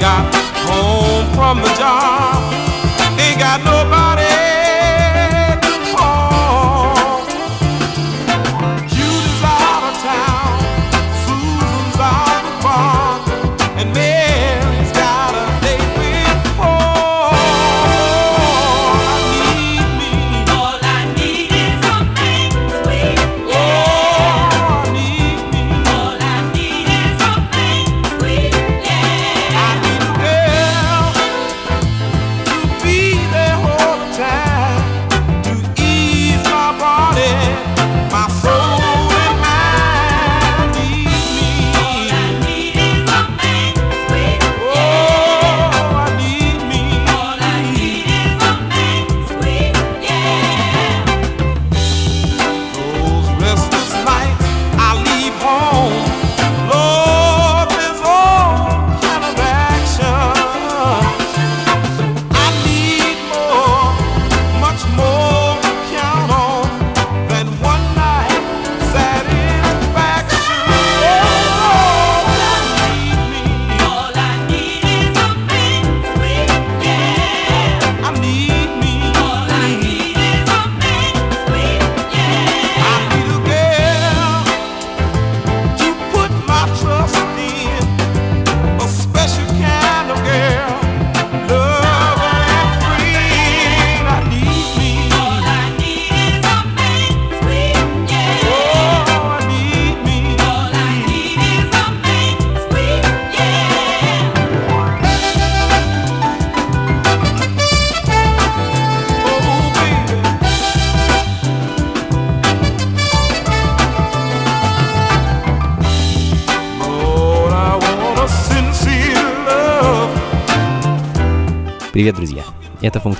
got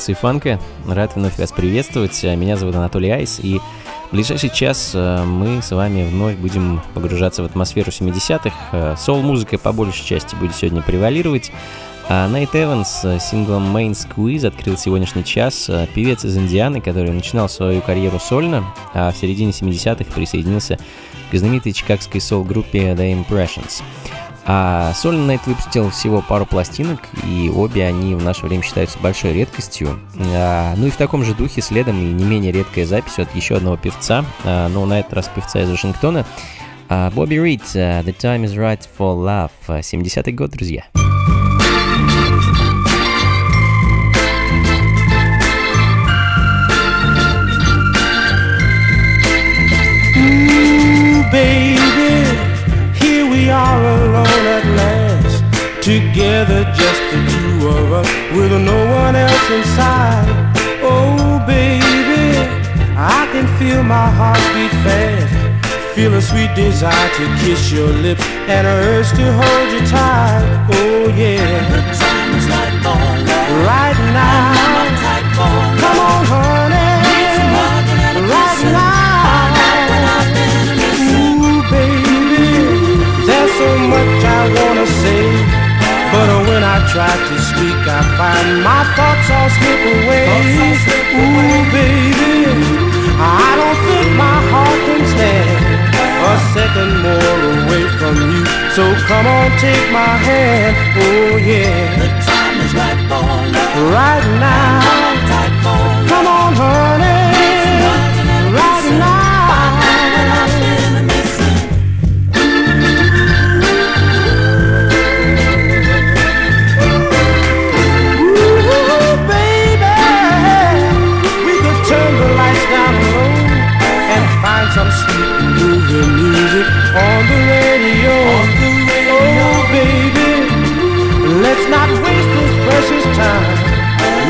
Это функции фанка. Рад вновь вас приветствовать. Меня зовут Анатолий Айс, и в ближайший час э, мы с вами вновь будем погружаться в атмосферу 70-х. Э, Соул-музыка по большей части будет сегодня превалировать. А Найт Эванс с синглом Main Squeeze открыл сегодняшний час. Э, певец из Индианы, который начинал свою карьеру сольно, а в середине 70-х присоединился к знаменитой чикагской соул-группе The Impressions. А сольный Найт выпустил всего пару пластинок, и обе они в наше время считаются большой редкостью. А, ну и в таком же духе следом и не менее редкая запись от еще одного певца, а, но на этот раз певца из Вашингтона, а, Бобби Рид, The Time is Right for Love, 70-й год, друзья. baby, Together, just the two of us, with no one else inside. Oh, baby, I can feel my heart beat fast. Feel a sweet desire to kiss your lips and a urge to hold you tight. Oh, yeah. Right now. Come on, honey. Right now. Ooh, baby. There's so much I wanna say. But when I try to speak, I find my thoughts all slip away. Ooh, baby. I don't think my heart can stand a second more away from you. So come on, take my hand. Oh, yeah. The time is right for love. Right now. the radio. On the radio. Oh, baby, let's not waste this precious time.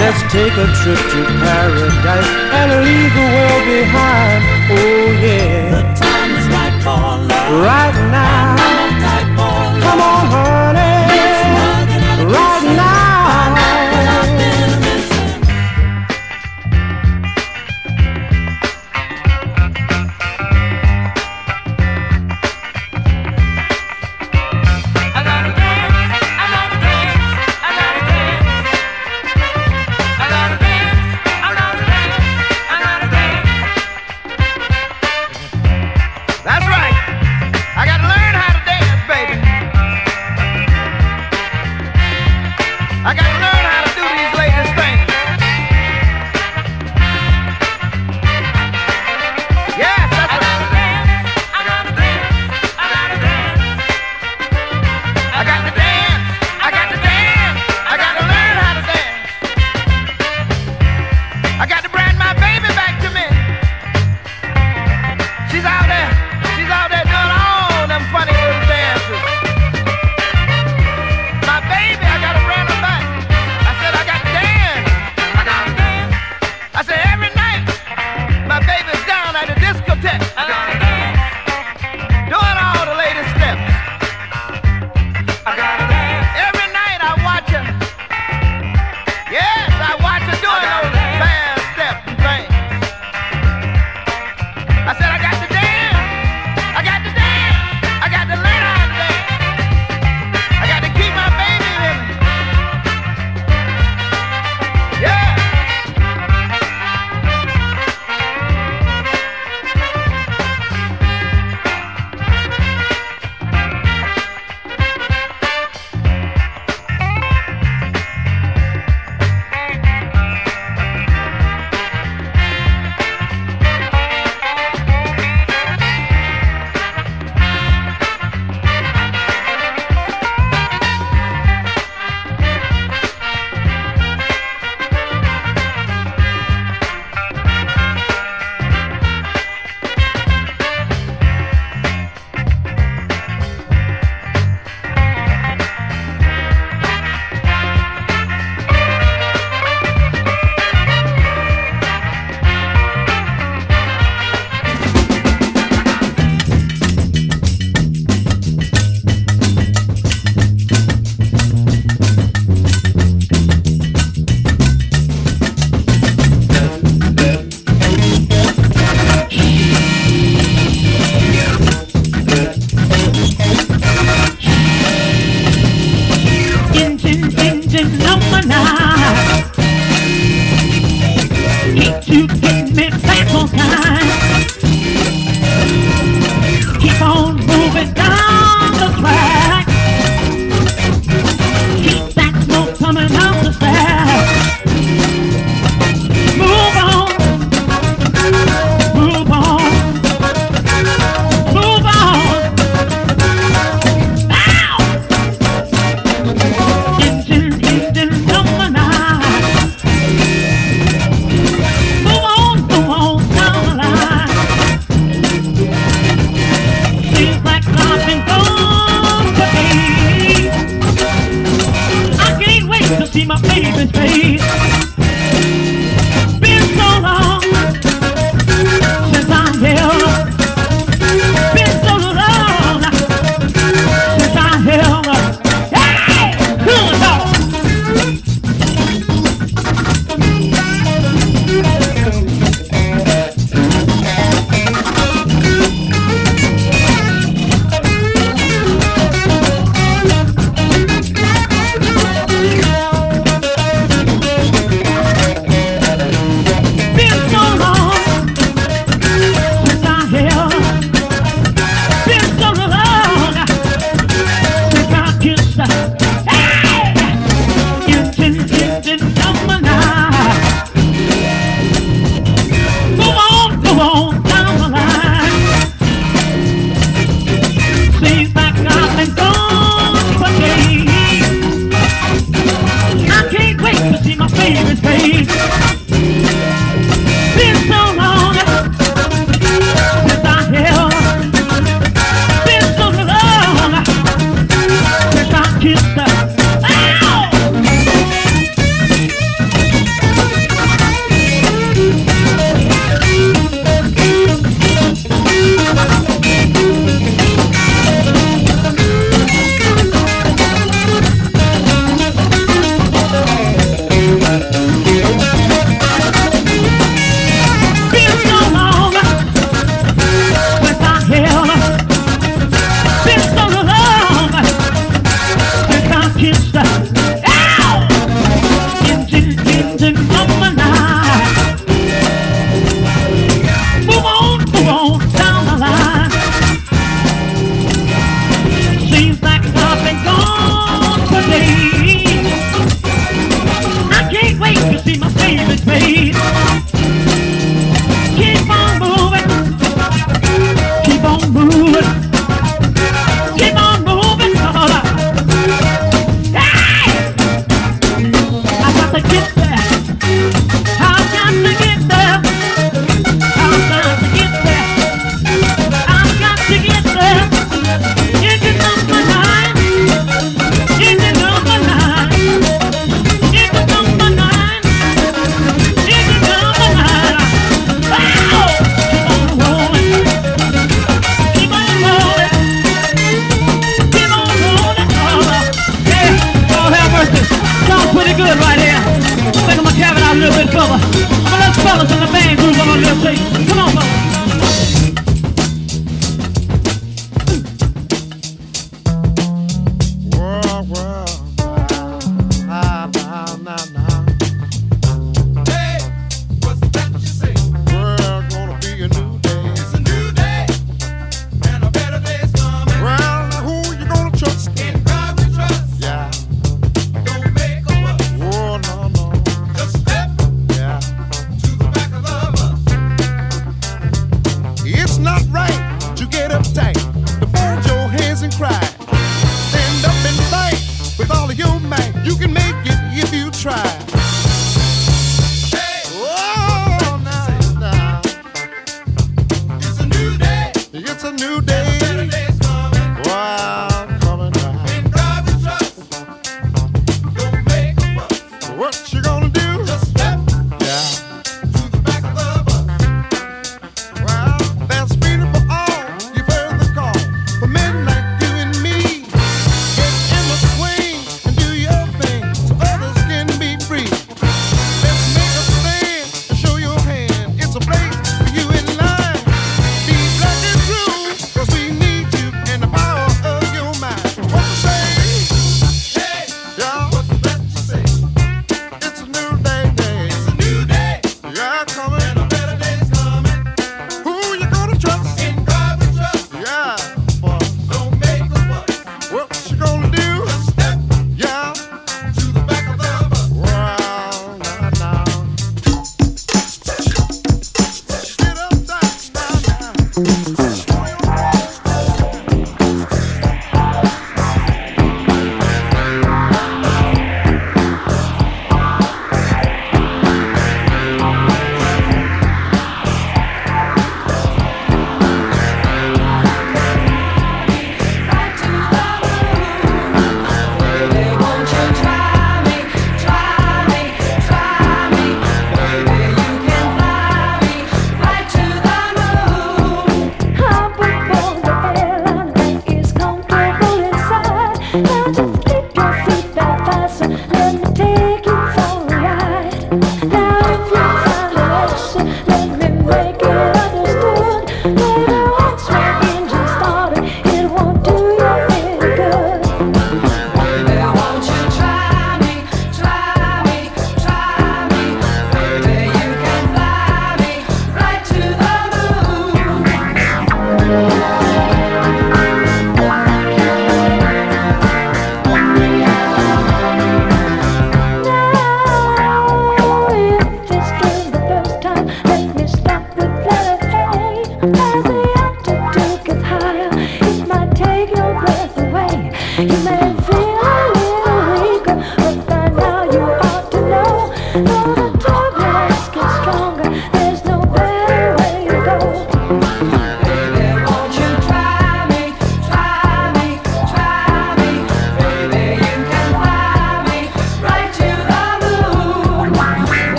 Let's take a trip to paradise and leave the world behind. Oh, yeah. The time is right for love. Right now.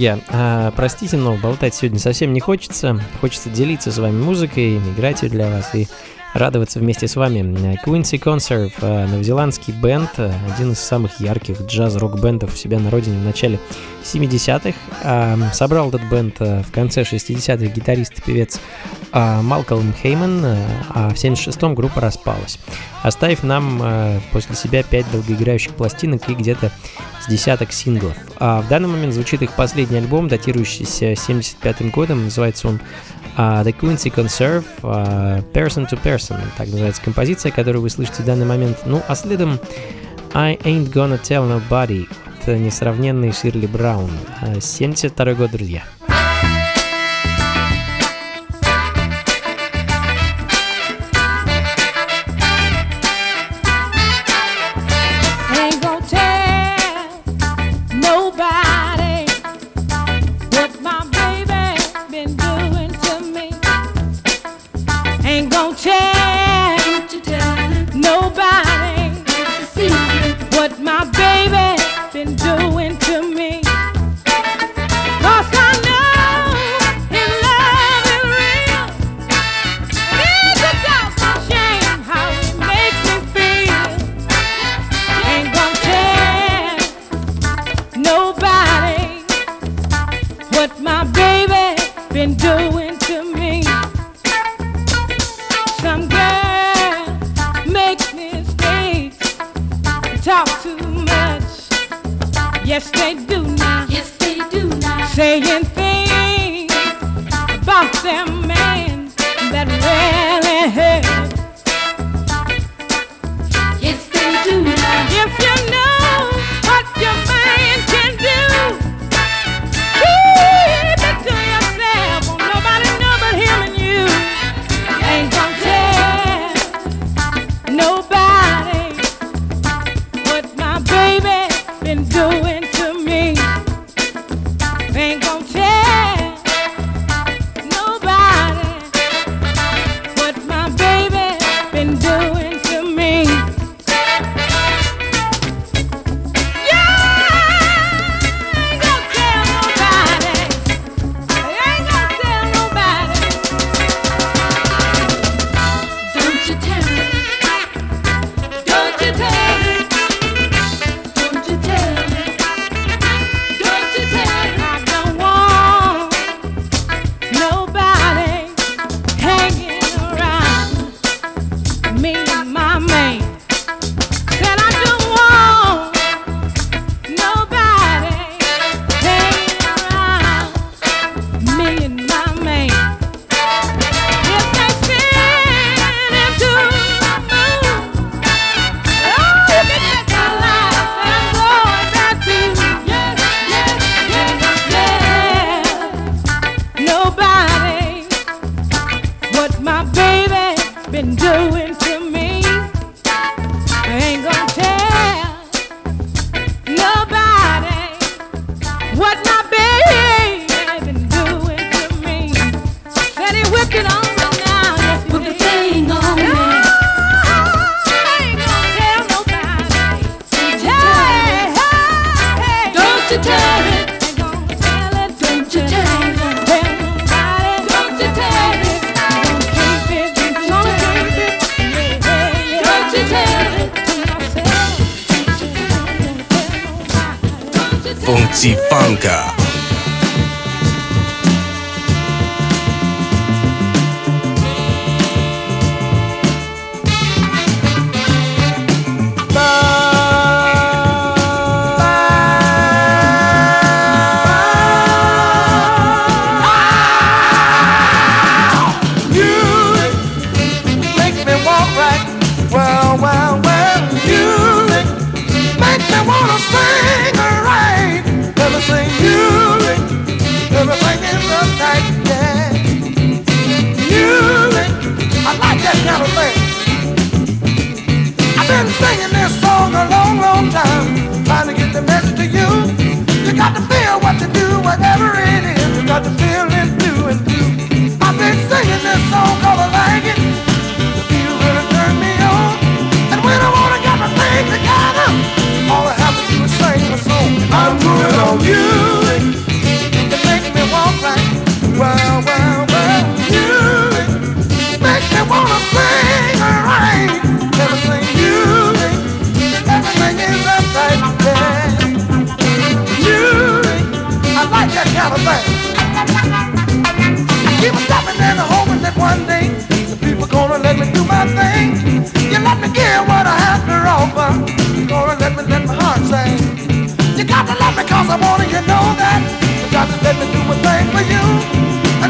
друзья. А, простите, но болтать сегодня совсем не хочется. Хочется делиться с вами музыкой, играть ее для вас и радоваться вместе с вами. Quincy Conserve, а, новозеландский бенд, а, один из самых ярких джаз-рок-бендов у себя на родине в начале 70-х. Собрал этот бенд э, в конце 60-х гитарист и певец а, Малкольм Хейман, э, а в 76-м группа распалась, оставив нам э, после себя 5 долгоиграющих пластинок и где-то с десяток синглов. А в данный момент звучит их последний альбом, датирующийся 75-м годом, называется он а, The Quincy Conserve а, Person to Person, так называется композиция, которую вы слышите в данный момент. Ну, а следом I Ain't Gonna Tell Nobody Э, несравненный Ширли Браун. Э, 72 год, друзья.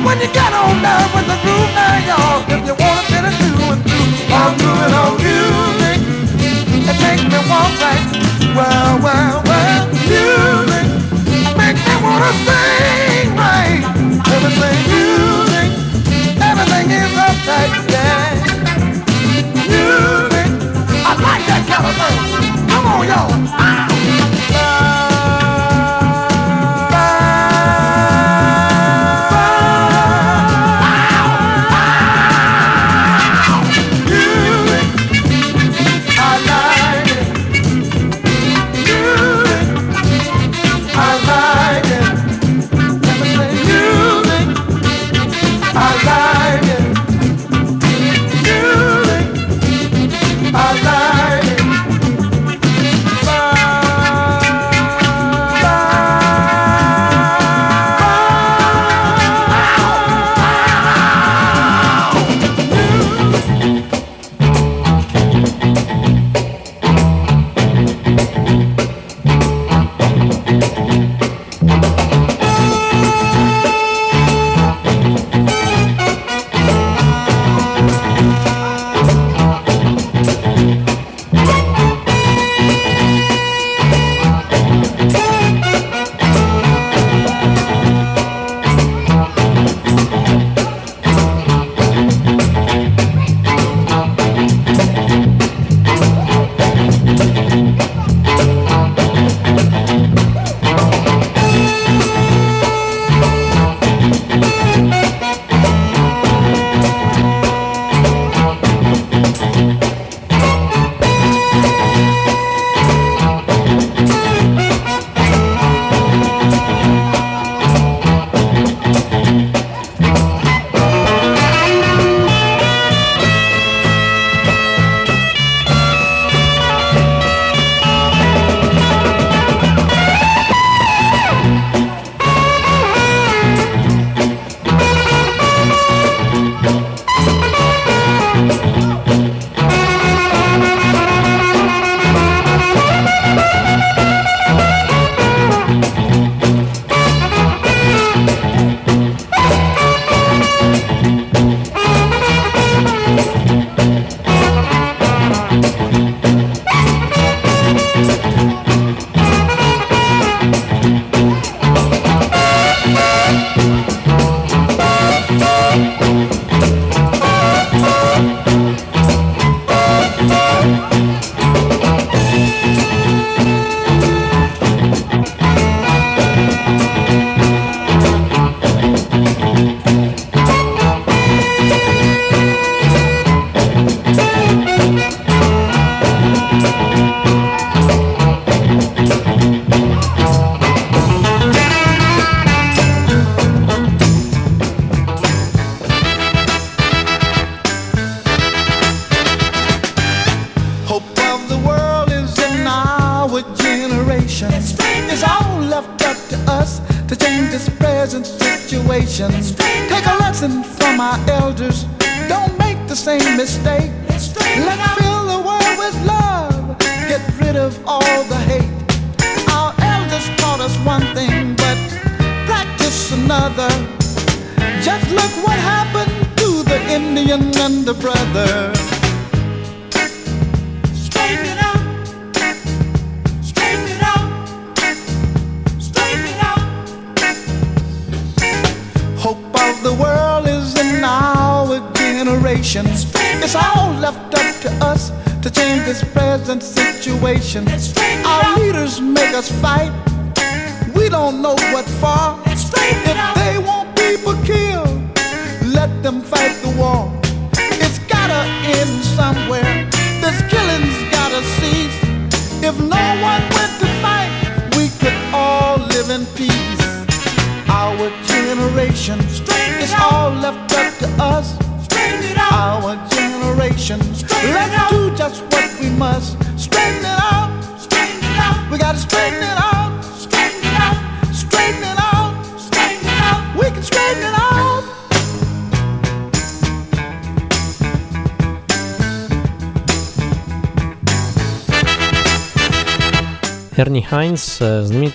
like when you got on down with the groove now, y'all. If you wanna get it through and through, I'm grooving on music. It takes me one night. Well, well, well, music. makes me wanna sing right. Everything music. Everything is uptight, yeah. Music. I like that kind of thing. Come on, y'all.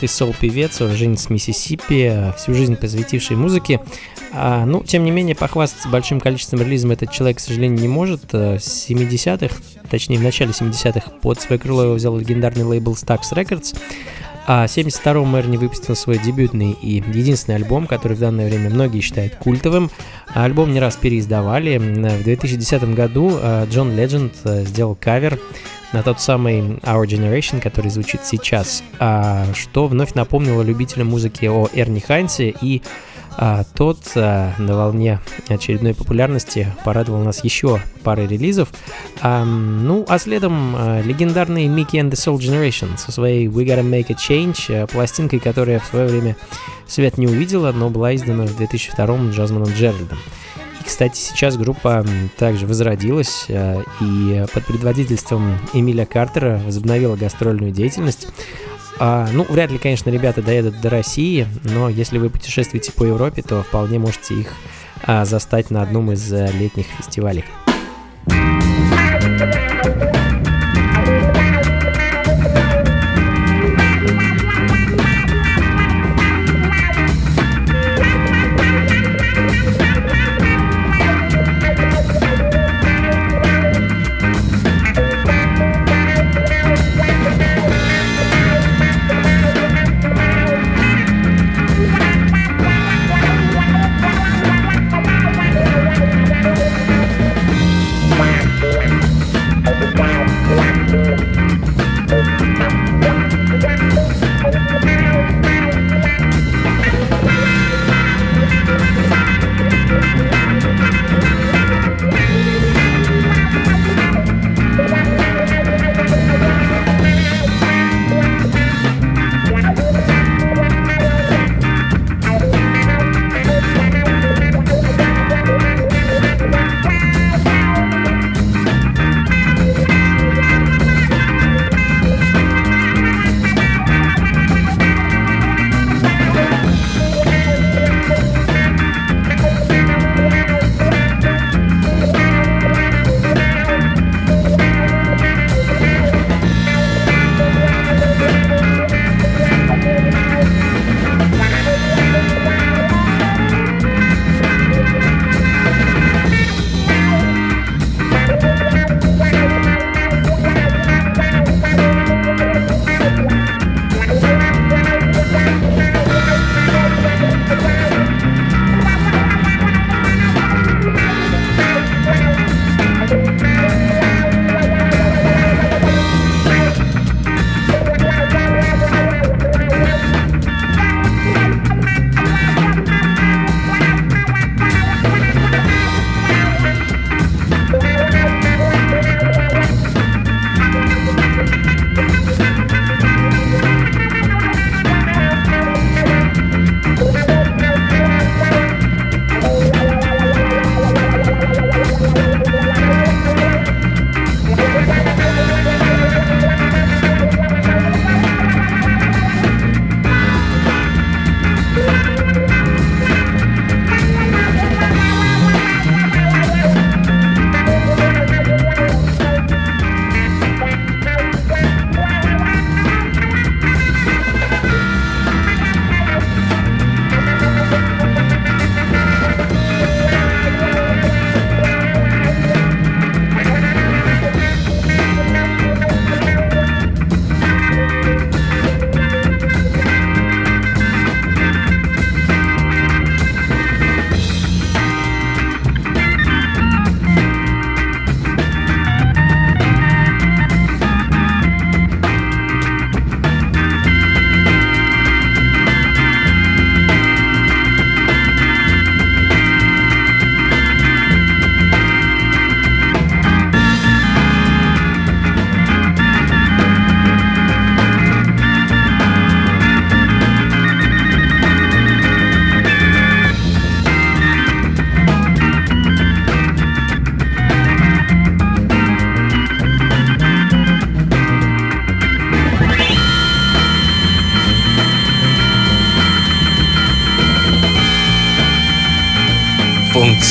Э, знаменитый соул-певец, уроженец Миссисипи, э, всю жизнь посвятивший музыке. А, ну, тем не менее, похвастаться большим количеством релизов этот человек, к сожалению, не может. Э, С 70-х, точнее, в начале 70-х, под свое крыло его взял легендарный лейбл Stax Records. А в 72-м Эрни выпустил свой дебютный и единственный альбом, который в данное время многие считают культовым. А Альбом не раз переиздавали. В 2010 году э, Джон Ледженд э, сделал кавер на тот самый Our Generation, который звучит сейчас, а, что вновь напомнило любителям музыки о Эрни Хайнсе, и а, тот а, на волне очередной популярности порадовал нас еще парой релизов. А, ну, а следом а, легендарный Mickey and the Soul Generation со своей We Gotta Make a Change, а, пластинкой, которая в свое время свет не увидела, но была издана в 2002-м Джазманом Джеральдом. Кстати, сейчас группа также возродилась э, и под предводительством Эмиля Картера возобновила гастрольную деятельность. А, ну, вряд ли, конечно, ребята доедут до России, но если вы путешествуете по Европе, то вполне можете их а, застать на одном из э, летних фестивалей.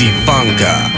Funka.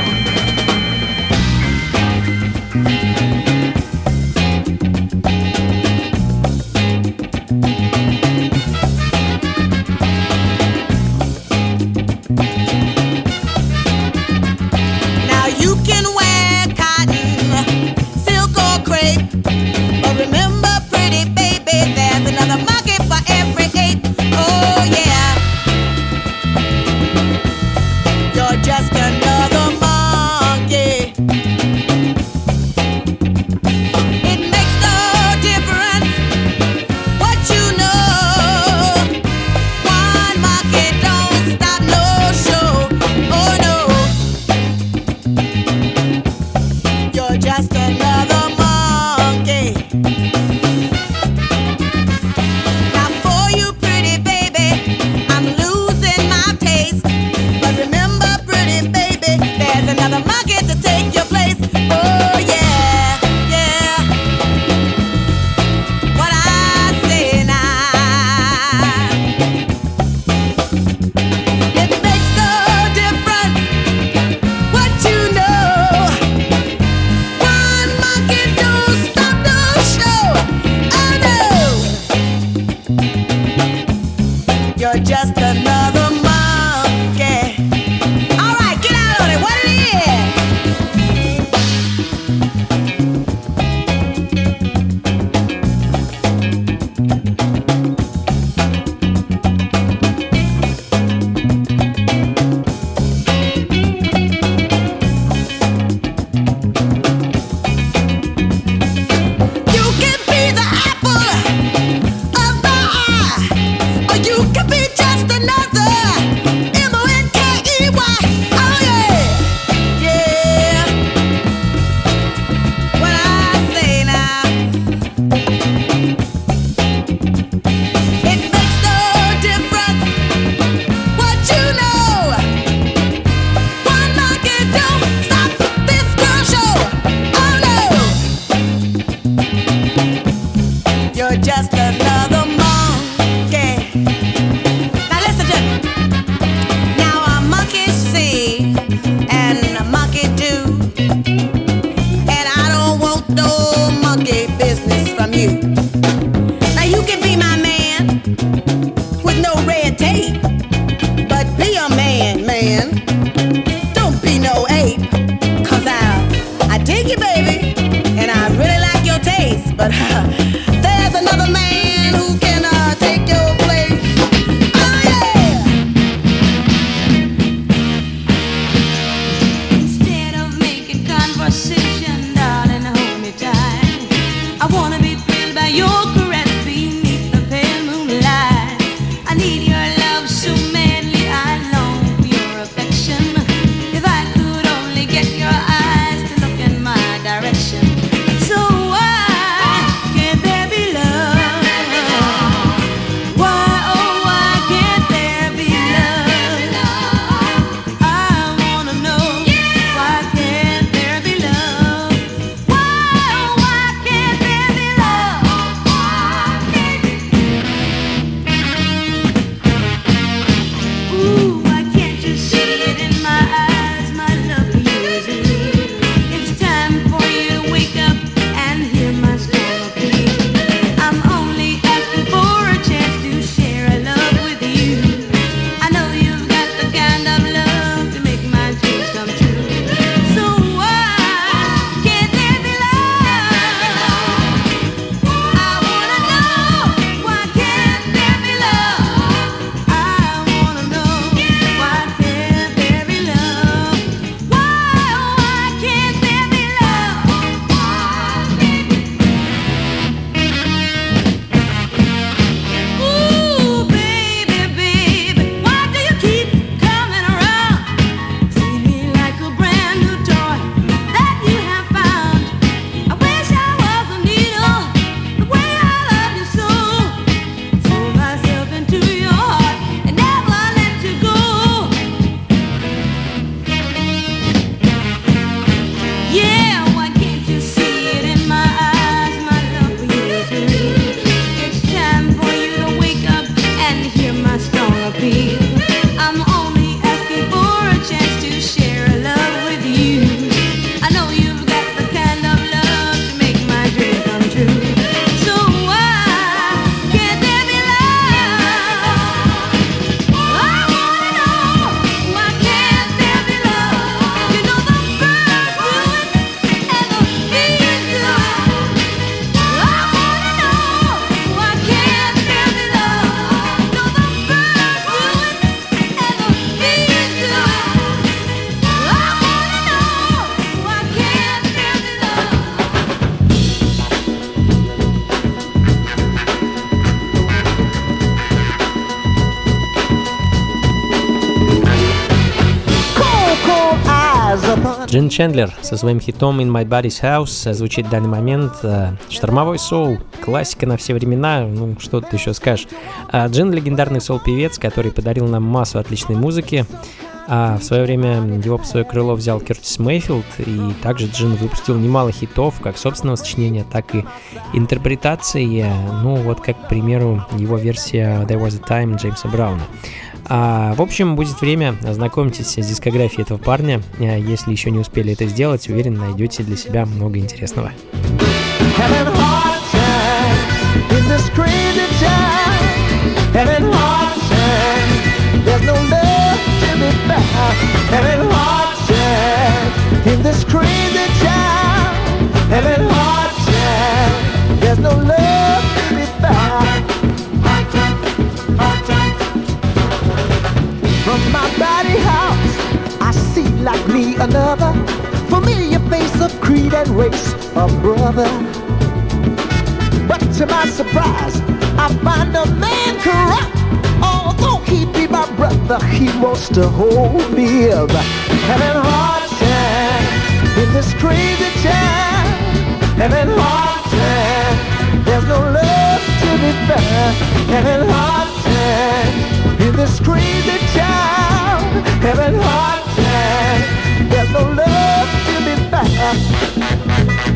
you. Now you can be my man with no red tape, but be a man, man. Don't be no ape, cause I I dig you, baby, and I really like your taste, but. Uh, Джин Чендлер со своим хитом In My Body's House звучит в данный момент. Э, Штормовой соул, классика на все времена, ну что ты еще скажешь. А Джин легендарный соул-певец, который подарил нам массу отличной музыки. А в свое время его по свое крыло взял Кертис Мейфилд, и также Джин выпустил немало хитов, как собственного сочинения, так и интерпретации. Ну вот как, к примеру, его версия There Was a Time Джеймса Брауна. А, в общем, будет время, ознакомьтесь с дискографией этого парня. А, Если еще не успели это сделать, уверен, найдете для себя много интересного. There's no love like me another familiar face of creed and race, a brother. But to my surprise, I find a man corrupt. Although he be my brother, he wants to hold me up. Having hard time in this crazy time. Having hard time. There's no love to be found. Having hard time in this crazy town. Having hard. There's no love to be found.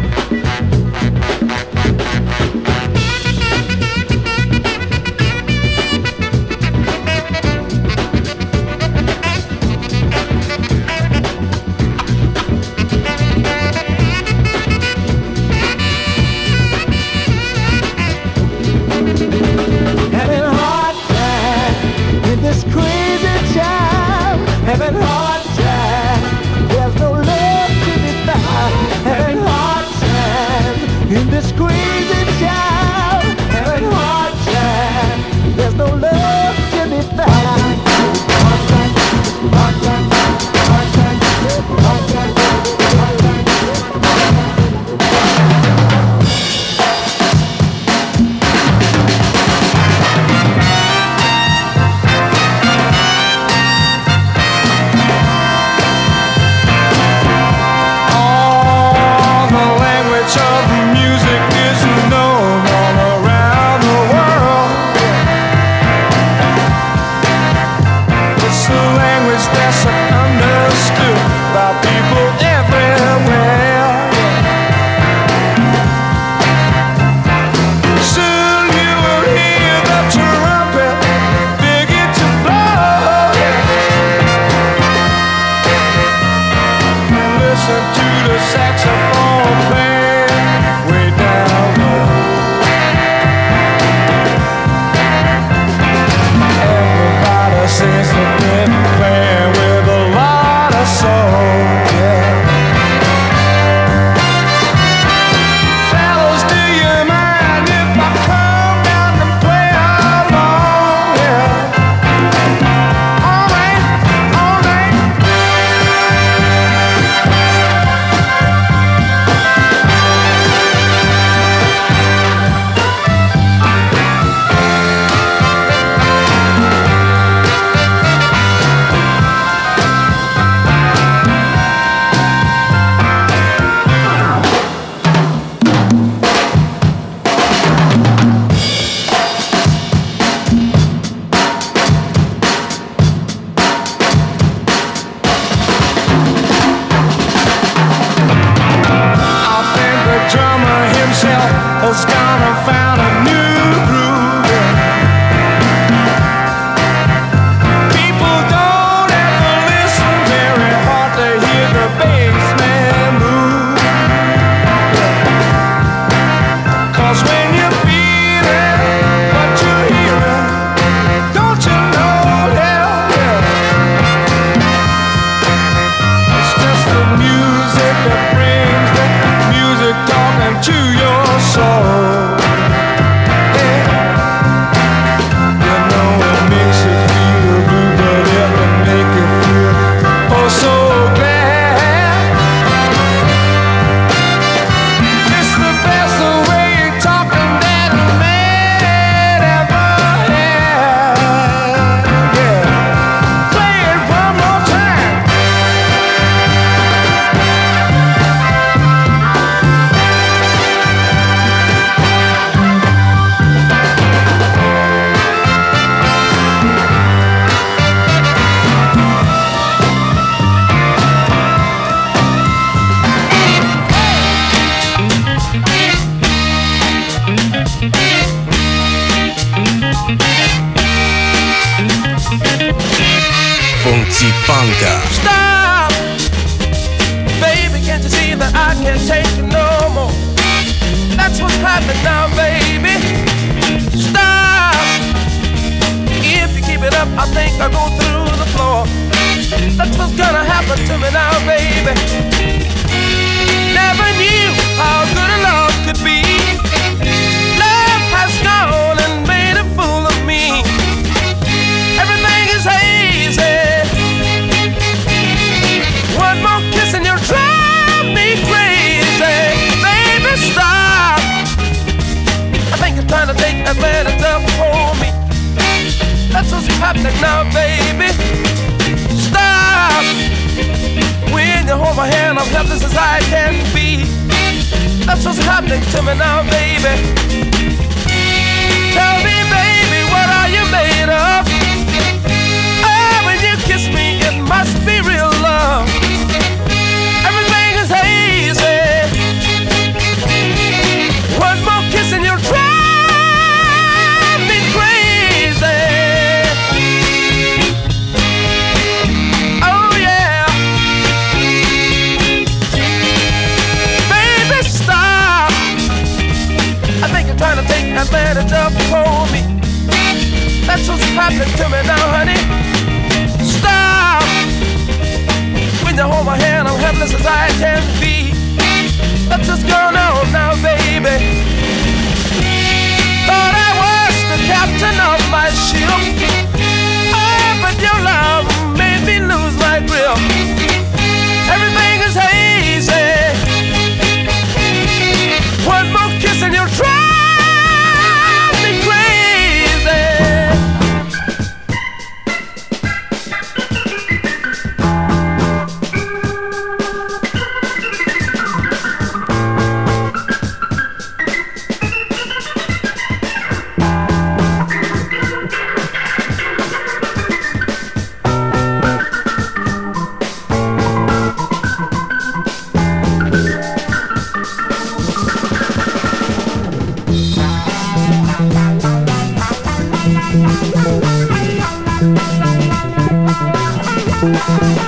Thank you.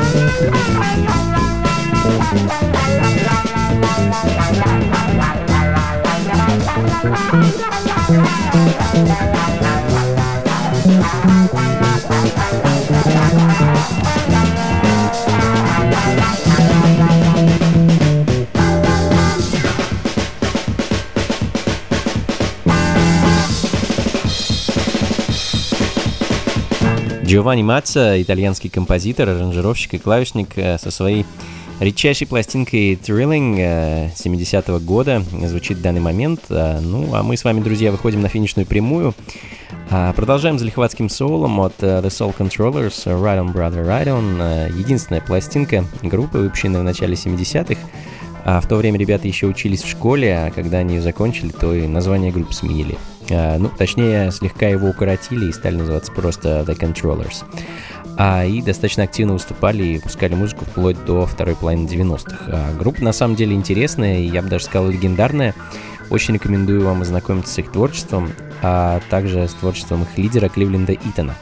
Джованни Маццо, итальянский композитор, аранжировщик и клавишник э, со своей редчайшей пластинкой Thrilling э, 70-го года звучит в данный момент. Э, Ну, а мы с вами, друзья, выходим на финишную прямую. А, Продолжаем с лихватским соулом от э, The Soul Controllers э, Right On Brother Right On. Э, Единственная пластинка группы, выпущенная в начале 70-х. А в то время ребята еще учились в школе, а когда они закончили, то и название группы сменили. А, ну, точнее, слегка его укоротили и стали называться просто The Controllers. А, и достаточно активно выступали и пускали музыку вплоть до второй половины 90-х. А, группа на самом деле интересная, я бы даже сказал легендарная. Очень рекомендую вам ознакомиться с их творчеством, а также с творчеством их лидера Кливленда Итона.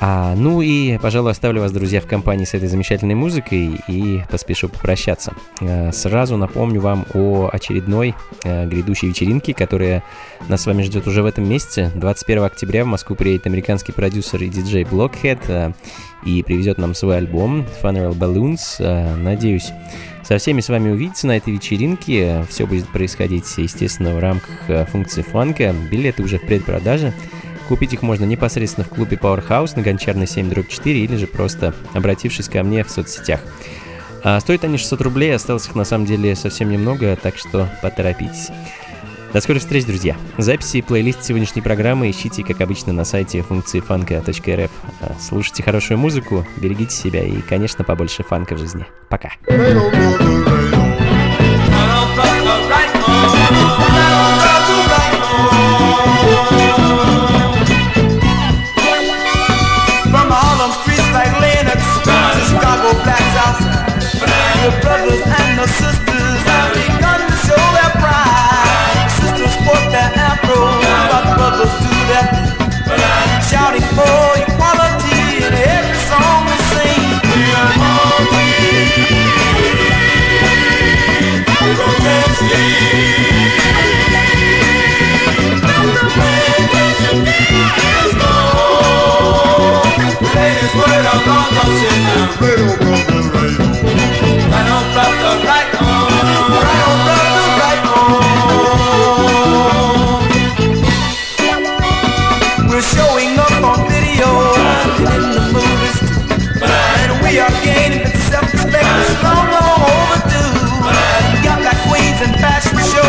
А, ну и, пожалуй, оставлю вас, друзья, в компании с этой замечательной музыкой и поспешу попрощаться. А, сразу напомню вам о очередной а, грядущей вечеринке, которая нас с вами ждет уже в этом месяце. 21 октября в Москву приедет американский продюсер и диджей Blockhead а, и привезет нам свой альбом Funeral Balloons. А, надеюсь, со всеми с вами увидеться на этой вечеринке. Все будет происходить, естественно, в рамках функции фанка. Билеты уже в предпродаже. Купить их можно непосредственно в клубе Powerhouse на Гончарной 7 дробь 4 или же просто обратившись ко мне в соцсетях. А стоят они 600 рублей, осталось их на самом деле совсем немного, так что поторопитесь. До скорых встреч, друзья. Записи и плейлист сегодняшней программы ищите, как обычно, на сайте функции фанка.рф. А, Слушайте хорошую музыку, берегите себя и, конечно, побольше фанка в жизни. Пока.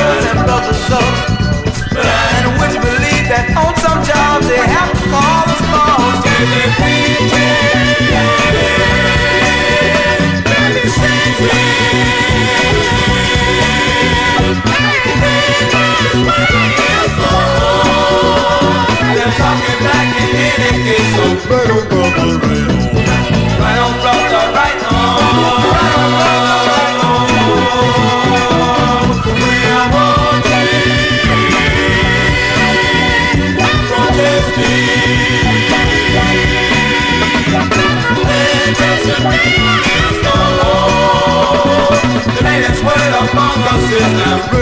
sisters and brothers so And believe that on some jobs they have to call us balls They're talking back in any so right on, right on, brother. This